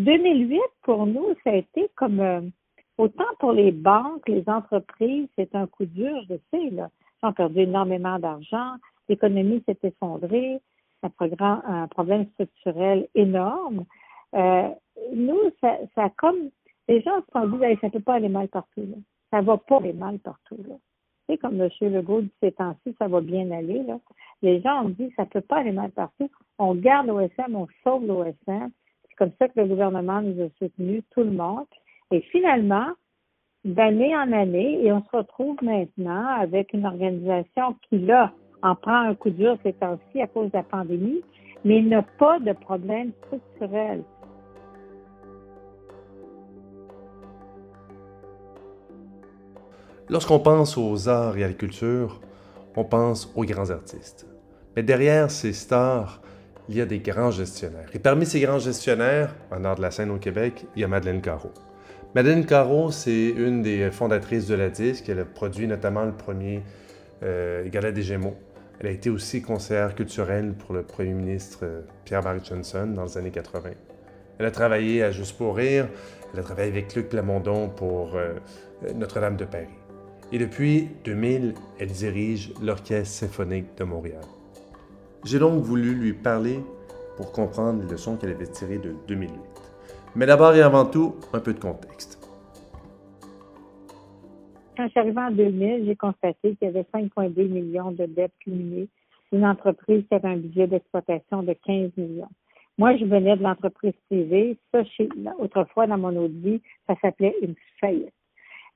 2008, pour nous, ça a été comme, euh, autant pour les banques, les entreprises, c'est un coup dur, je sais, là. Ils ont perdu énormément d'argent, l'économie s'est effondrée, un, programme, un problème structurel énorme. Euh, nous, ça, ça comme, les gens se sont dit, ça peut pas aller mal partout, là. Ça va pas aller mal partout, là. Tu sais, comme M. Legault dit ces temps-ci, ça va bien aller, là. Les gens ont dit, ça peut pas aller mal partout. On garde l'OSM, on sauve l'OSM. C'est comme ça que le gouvernement nous a soutenus, tout le monde. Et finalement, d'année en année, et on se retrouve maintenant avec une organisation qui, là, en prend un coup dur ces temps-ci à cause de la pandémie, mais n'a pas de problème structurel. Lorsqu'on pense aux arts et à la culture, on pense aux grands artistes. Mais derrière ces stars, il y a des grands gestionnaires. Et parmi ces grands gestionnaires, en art de la scène au Québec, il y a Madeleine Caro. Madeleine Caro, c'est une des fondatrices de la disque. Elle a produit notamment le premier euh, Gala des Gémeaux. Elle a été aussi conseillère culturelle pour le premier ministre euh, Pierre-Marie Johnson dans les années 80. Elle a travaillé à Juste pour rire. Elle a travaillé avec Luc Plamondon pour euh, Notre-Dame de Paris. Et depuis 2000, elle dirige l'Orchestre symphonique de Montréal. J'ai donc voulu lui parler pour comprendre les leçons qu'elle avait tirées de 2008. Mais d'abord et avant tout, un peu de contexte. Quand je suis arrivée en 2000, j'ai constaté qu'il y avait 5,2 millions de dettes cumulées d'une entreprise qui avait un budget d'exploitation de 15 millions. Moi, je venais de l'entreprise privée. Ça, autrefois, dans mon vie, ça s'appelait une faillite.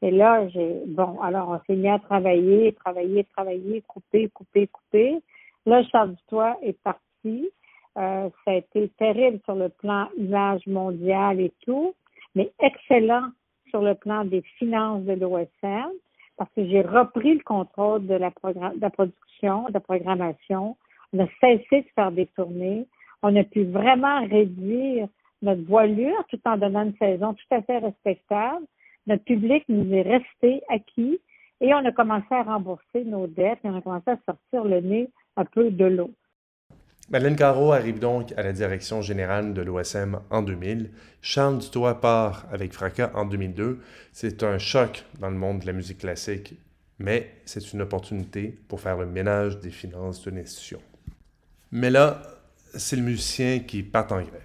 Et là, j'ai, bon, alors on s'est mis à travailler, travailler, travailler, couper, couper, couper. Là, Charles Dutoit est parti. Euh, ça a été terrible sur le plan image mondiale et tout, mais excellent sur le plan des finances de l'OSM parce que j'ai repris le contrôle de la, de la production, de la programmation. On a cessé de faire des tournées. On a pu vraiment réduire notre voilure tout en donnant une saison tout à fait respectable. Notre public nous est resté acquis et on a commencé à rembourser nos dettes et on a commencé à sortir le nez un peu de l'eau. Madeleine Caro arrive donc à la direction générale de l'OSM en 2000. Charles Dutoit part avec fracas en 2002. C'est un choc dans le monde de la musique classique, mais c'est une opportunité pour faire le ménage des finances de l'institution. Mais là, c'est le musicien qui part en grève.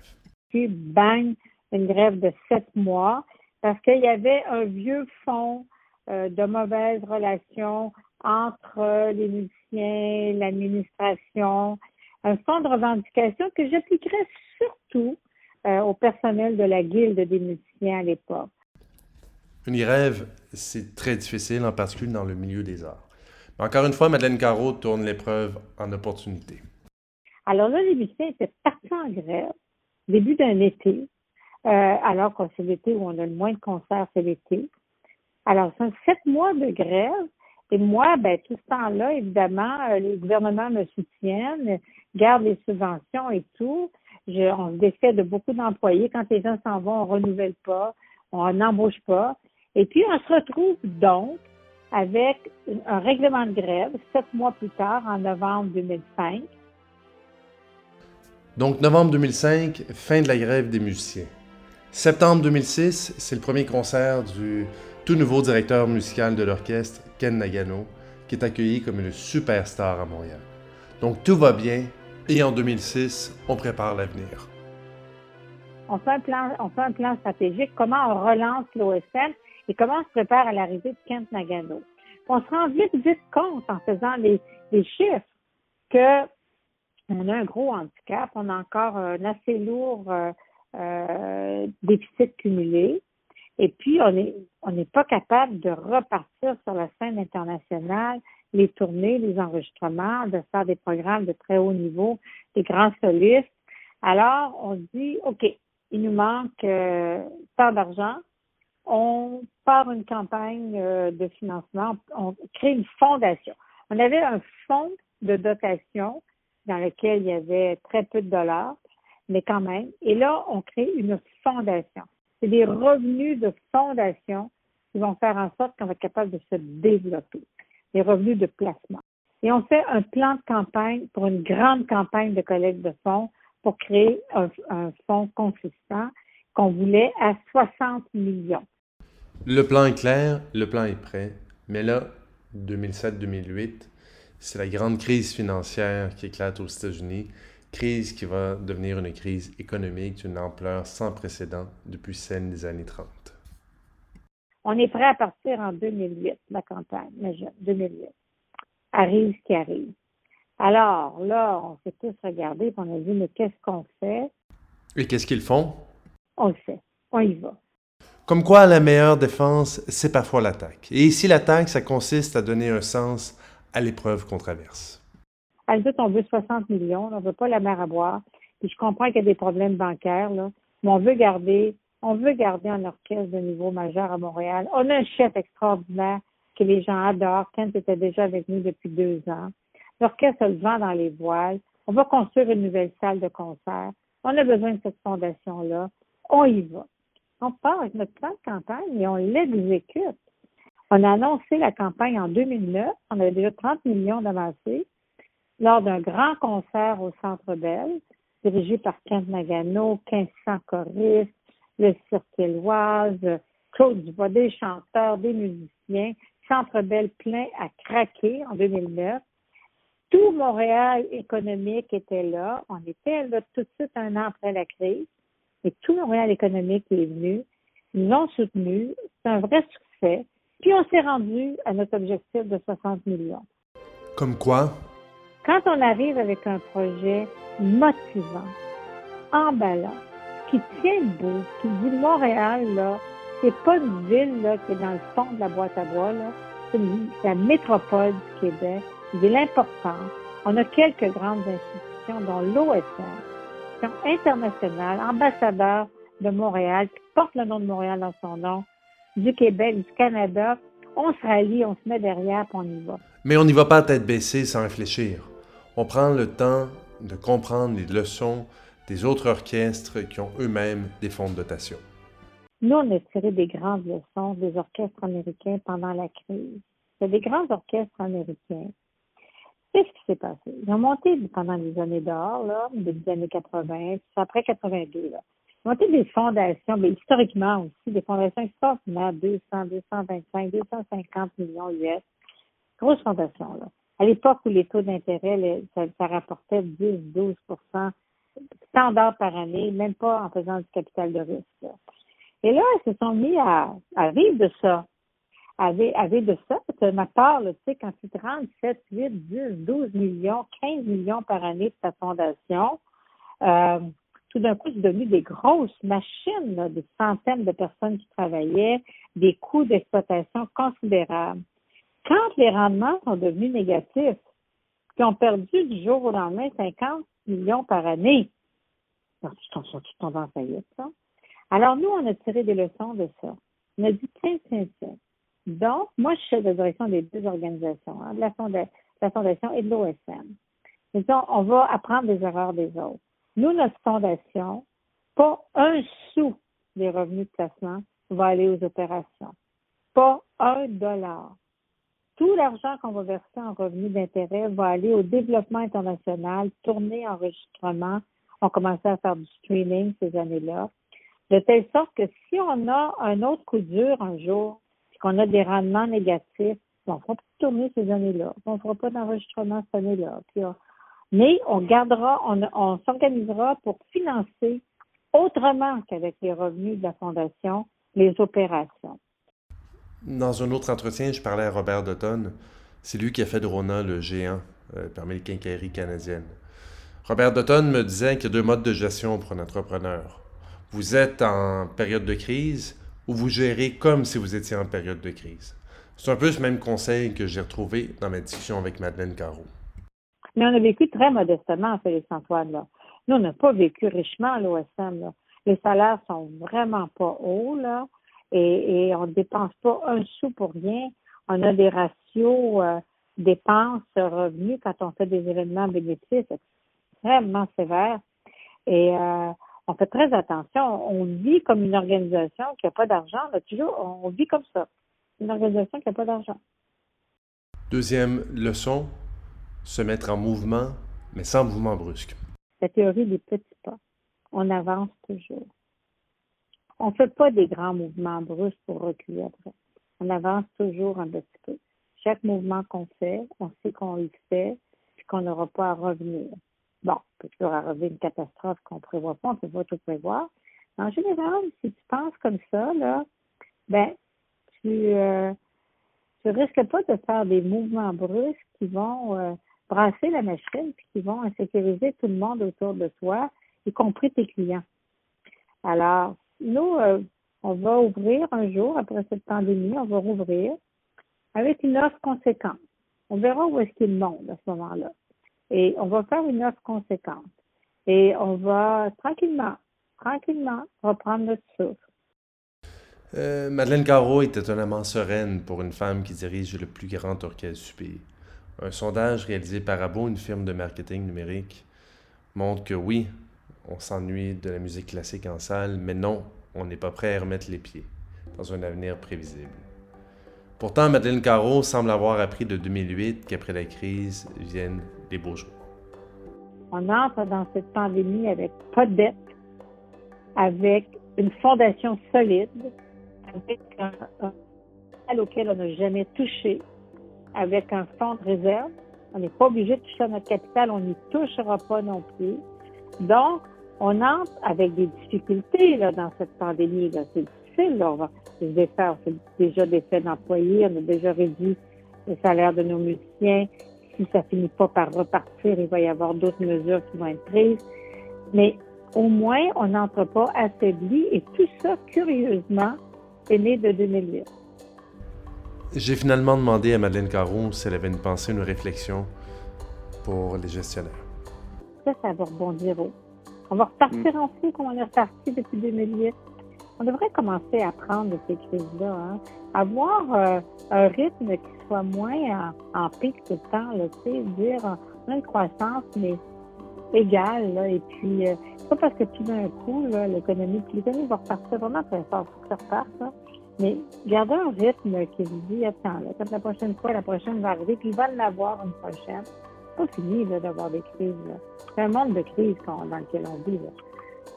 Puis, bang, une grève de sept mois parce qu'il y avait un vieux fond euh, de mauvaises relations entre les musiciens, l'administration un fonds de revendication que j'appliquerais surtout euh, au personnel de la guilde des musiciens à l'époque. Une grève, c'est très difficile, en particulier dans le milieu des arts. Mais encore une fois, Madeleine Caro tourne l'épreuve en opportunité. Alors là, les musiciens étaient partis en grève, début d'un été, euh, alors que c'est l'été où on a le moins de concerts, c'est l'été. Alors, c'est sept mois de grève. Et moi, ben, tout ce temps-là, évidemment, euh, les gouvernements me soutiennent garde les subventions et tout. On se défait de beaucoup d'employés. Quand les gens s'en vont, on renouvelle pas, on n'embauche pas. Et puis, on se retrouve donc avec un règlement de grève sept mois plus tard, en novembre 2005. Donc, novembre 2005, fin de la grève des musiciens. Septembre 2006, c'est le premier concert du tout nouveau directeur musical de l'orchestre, Ken Nagano, qui est accueilli comme une superstar à Montréal. Donc, tout va bien et en 2006, on prépare l'avenir. On fait, un plan, on fait un plan stratégique, comment on relance l'OSM et comment on se prépare à l'arrivée de Kent Nagano? On se rend vite, vite compte en faisant les, chiffres que on a un gros handicap, on a encore un assez lourd euh, euh, déficit cumulé. Et puis, on n'est on pas capable de repartir sur la scène internationale les tournées, les enregistrements, de faire des programmes de très haut niveau, des grands solistes. Alors, on dit, OK, il nous manque euh, tant d'argent. On part une campagne euh, de financement, on crée une fondation. On avait un fonds de dotation dans lequel il y avait très peu de dollars, mais quand même. Et là, on crée une fondation. C'est des revenus de fondation qui vont faire en sorte qu'on va être capable de se développer les revenus de placement. Et on fait un plan de campagne pour une grande campagne de collecte de fonds pour créer un, fonds consistant qu'on voulait à 60 millions. Le plan est clair, le plan est prêt, mais là, 2007-2008, c'est la grande crise financière qui éclate aux États-Unis, crise qui va devenir une crise économique d'une ampleur sans précédent depuis celle des années 30. On est prêt à partir en 2008, la campagne, mais 2008. Arrive ce qui arrive. Alors là, on s'est tous regardés et on a dit, mais qu'est-ce qu'on fait? Et qu'est-ce qu'ils font? On le sait. On y va. Comme quoi, la meilleure défense, c'est parfois l'attaque. Et ici, l'attaque, ça consiste à donner un sens à l'épreuve qu'on traverse. Elle dit on veut 60 millions, on veut pas la mer à boire. Puis je comprends qu'il y a des problèmes bancaires, là, mais on veut garder, on veut garder un orchestre de niveau majeur à Montréal. On a un chef extraordinaire que les gens adorent. Kent était déjà avec nous depuis deux ans. L'orchestre le vent dans les voiles. On va construire une nouvelle salle de concert. On a besoin de cette fondation-là. On y va. On part avec notre plan de campagne et on l'exécute. On a annoncé la campagne en 2009. On avait déjà 30 millions d'avancées lors d'un grand concert au Centre Bell, dirigé par Kent Nagano, 1500 choristes, le Cirque Éloise, Claude Dubois, des chanteurs, des musiciens. Centre Bell plein à craquer en 2009. Tout Montréal économique était là. On était là tout de suite un an après la crise. Et tout Montréal économique est venu. Ils nous ont soutenus. C'est un vrai succès. Puis on s'est rendu à notre objectif de 60 millions. Comme quoi? Quand on arrive avec un projet motivant, emballant, qui tient debout, qui dit Montréal, là, c'est pas une ville là, qui est dans le fond de la boîte à bois, là. C'est la métropole du Québec. Il est l'important. On a quelques grandes institutions, dont l'OSM, internationale, ambassadeur de Montréal, qui porte le nom de Montréal dans son nom, du Québec, du Canada, on se rallie, on se met derrière, puis on y va. Mais on n'y va pas à tête baissée sans réfléchir. On prend le temps de comprendre les leçons des autres orchestres qui ont eux-mêmes des fonds de dotation. Nous, on a tiré des grandes leçons des orchestres américains pendant la crise. C'est des grands orchestres américains. Qu'est-ce qui s'est passé? Ils ont monté pendant les années d'or, là, début des années 80, après 82, là monter des fondations, mais historiquement aussi, des fondations extraordinaires, 200, 225, 250 millions US. Grosse fondation. À l'époque où les taux d'intérêt, ça, rapportait 10, 12 standard par année, même pas en faisant du capital de risque. Et là, ils se sont mis à, vivre de ça. À, vivre de ça, parce ma part, tu sais, quand tu te 7, 8, 10, 12 millions, 15 millions par année de ta fondation, euh, tout d'un coup, c'est devenu des grosses machines, là, des centaines de personnes qui travaillaient, des coûts d'exploitation considérables. Quand les rendements sont devenus négatifs, qui ont perdu du jour au lendemain 50 millions par année, alors, sont tous tombés en faillite, ça. Alors, nous, on a tiré des leçons de ça. On a dit, tiens, tiens, tiens. Donc, moi, je suis de la direction des deux organisations, hein, de la, la Fondation et de l'OSM. On va apprendre des erreurs des autres. Nous, notre fondation, pas un sou des revenus de placement va aller aux opérations. Pas un dollar. Tout l'argent qu'on va verser en revenus d'intérêt va aller au développement international, tourner enregistrement. On commençait à faire du streaming ces années-là. De telle sorte que si on a un autre coup dur un jour, qu'on a des rendements négatifs, on ne fera pas tourner ces années-là. On ne fera pas d'enregistrement cette année-là. Puis mais on gardera, on, s'organisera pour financer autrement qu'avec les revenus de la Fondation les opérations. Dans un autre entretien, je parlais à Robert Dutton. C'est lui qui a fait de Rona le géant euh, parmi les quincailleries canadiennes. Robert Dutton me disait qu'il y a deux modes de gestion pour un entrepreneur. Vous êtes en période de crise ou vous gérez comme si vous étiez en période de crise. C'est un peu ce même conseil que j'ai retrouvé dans ma discussion avec Madeleine Caro. Mais on a vécu très modestement, Félix-Antoine. Là. Nous, on n'a pas vécu richement à l'OSM. Les salaires sont vraiment pas hauts, là, et, on ne dépense pas un sou pour rien. On a des ratios euh, dépenses-revenus quand on fait des événements bénéfices extrêmement sévères. Et euh, on fait très attention. On vit comme une organisation qui n'a pas d'argent. Toujours, on vit comme ça. Une organisation qui n'a pas d'argent. Deuxième leçon, se mettre en mouvement, mais sans mouvement brusque. La théorie des petits pas. On avance toujours. on ne fait pas des grands mouvements brusques pour reculer après. On avance toujours un petit peu. Chaque mouvement qu'on fait, on sait qu'on le fait, puis qu'on n'aura pas à revenir. Bon, peut toujours arriver une catastrophe qu'on ne prévoit pas, on ne peut pas tout prévoir. En général, si tu penses comme ça, là, ben, tu, euh, tu risques pas de faire des mouvements brusques qui vont euh, brasser la machine puis qui vont insécuriser tout le monde autour de toi, y compris tes clients. Alors, nous, euh, on va ouvrir un jour, après cette pandémie, on va rouvrir avec une offre conséquente. On verra où est-ce qu'il monte à ce moment-là. Et on va faire une offre conséquente. Et on va tranquillement, tranquillement reprendre notre souffle. Euh, Madeleine Caro est étonnamment sereine pour une femme qui dirige le plus grand orchestre du pays. Un sondage réalisé par Abo, une firme de marketing numérique, montre que oui, on s'ennuie de la musique classique en salle, mais non, on n'est pas prêt à remettre les pieds dans un avenir prévisible. Pourtant, Madeleine Caro semble avoir appris de 2008 qu'après la crise viennent les beaux jours. On entre dans cette pandémie avec pas de dette, avec une fondation solide, avec un, un auquel on n'a jamais touché, avec un fonds de réserve. On n'est pas obligé de toucher à notre capital, on n'y touchera pas non plus. Donc, on entre avec des difficultés là, dans cette pandémie. Là. C'est difficile. On va déjà des faits d'employés. On a déjà réduit le salaire de nos musiciens. Si ça finit pas par repartir, il va y avoir d'autres mesures qui vont être prises. Mais au moins, on n'entre pas affaibli. Et tout ça, curieusement, est né de 2008. J'ai finalement demandé à Madeleine Caron si elle avait une pensée, une réflexion pour les gestionnaires. Ça, ça va rebondir haut. On va repartir Mm. ensuite comme on est reparti depuis 2008. On devrait commencer à prendre de ces crises-là, hein. avoir euh, un rythme qui soit moins en, en pic tout le temps, là, dire on a une croissance, mais égale, là, et puis euh, c'est pas parce que tout d'un coup, l'économie, l'économie va repartir vraiment très fort, faut que ça reparte, là. Mais garder un rythme qui vous dit, attends, là, quand la prochaine fois, la prochaine va arriver, puis il va l'avoir une prochaine. C'est pas fini, d'avoir des crises. C'est un monde de crise qu'on- dans lequel on vit, là.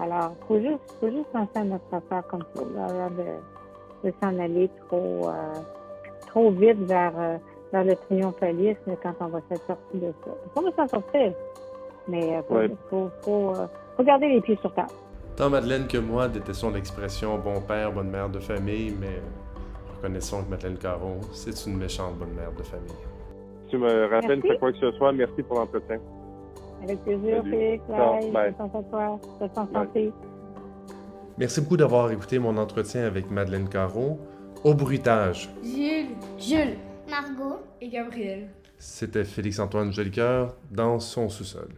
Alors, faut juste, faut juste penser à notre affaire comme ça, là, de, de s'en aller trop, euh, trop vite vers, euh, vers le triomphalisme quand on va s'être sorti de ça. On va s'en sortir, mais euh, faut, Ouais. faut, faut, faut garder les pieds sur terre. Tant Madeleine que moi détestons l'expression bon père, bonne mère de famille, mais reconnaissons que Madeleine Caron, c'est une méchante bonne mère de famille. Tu me rappelles Merci. quoi que ce soit. Merci pour l'entretien. Avec plaisir. Félix. Bye. santé. Merci beaucoup d'avoir écouté mon entretien avec Madeleine Caron. Au bruitage, Jules Jules. Margot et Gabriel. c'était Félix-Antoine Jolicoeur dans son sous-sol.